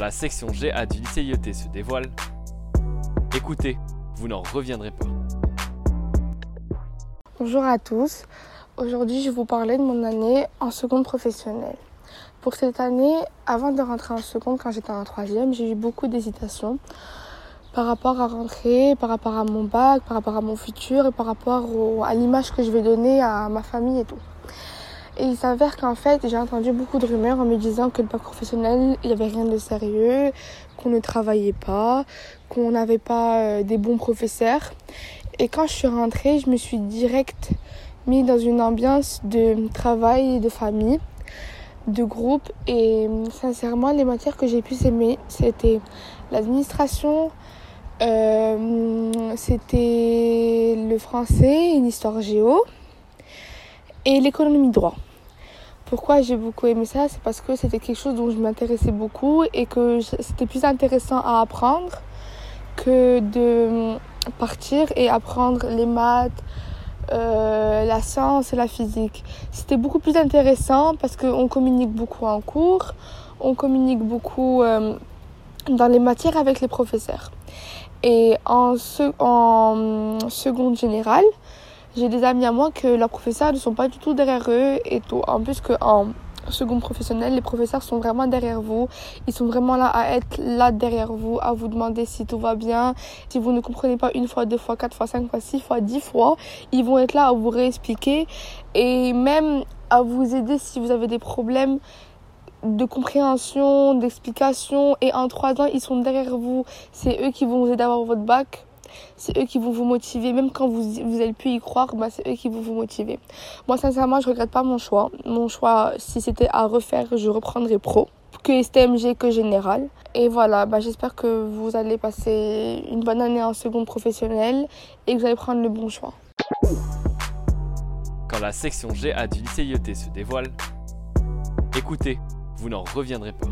La section GA du lycée IET se dévoile, écoutez, vous n'en reviendrez pas. Bonjour à tous. Aujourd'hui, je vais vous parler de mon année en seconde professionnelle. Pour cette année, avant de rentrer en seconde, quand j'étais en troisième, j'ai eu beaucoup d'hésitations par rapport à rentrer, par rapport à mon bac, par rapport à mon futur et par rapport à l'image que je vais donner à ma famille et tout. Et il s'avère qu'en fait, j'ai entendu beaucoup de rumeurs en me disant que le bac professionnel, il n'y avait rien de sérieux, qu'on ne travaillait pas, qu'on n'avait pas euh, des bons professeurs. Et quand je suis rentrée, je me suis direct mis dans une ambiance de travail, de famille, de groupe. Et sincèrement, les matières que j'ai pu aimer, c'était l'administration, euh, c'était le français, une histoire géo et l'économie droit. Pourquoi j'ai beaucoup aimé ça? C'est parce que c'était quelque chose dont je m'intéressais beaucoup et que c'était plus intéressant à apprendre que de partir et apprendre les maths, euh, la science et la physique. C'était beaucoup plus intéressant parce qu'on communique beaucoup en cours, on communique beaucoup euh, dans les matières avec les professeurs. Et en, en seconde générale, j'ai des amis à moi que leurs professeurs ne sont pas du tout derrière eux et tout. En plus qu'en seconde professionnelle, les professeurs sont vraiment derrière vous. Ils sont vraiment là à être là derrière vous, à vous demander si tout va bien. Si vous ne comprenez pas une fois, deux fois, quatre fois, cinq fois, six fois, dix fois, ils vont être là à vous réexpliquer et même à vous aider si vous avez des problèmes de compréhension, d'explication. Et en trois ans, ils sont derrière vous. C'est eux qui vont vous aider à avoir votre bac c'est eux qui vont vous motiver. Même quand vous, vous allez plus y croire, bah, c'est eux qui vont vous motiver. Moi, sincèrement, je regrette pas mon choix. Mon choix, si c'était à refaire, je reprendrais pro. Que STMG, que général. Et voilà, bah, j'espère que vous allez passer une bonne année en seconde professionnelle et que vous allez prendre le bon choix. Quand la section GA du lycée IET se dévoile, écoutez, vous n'en reviendrez pas.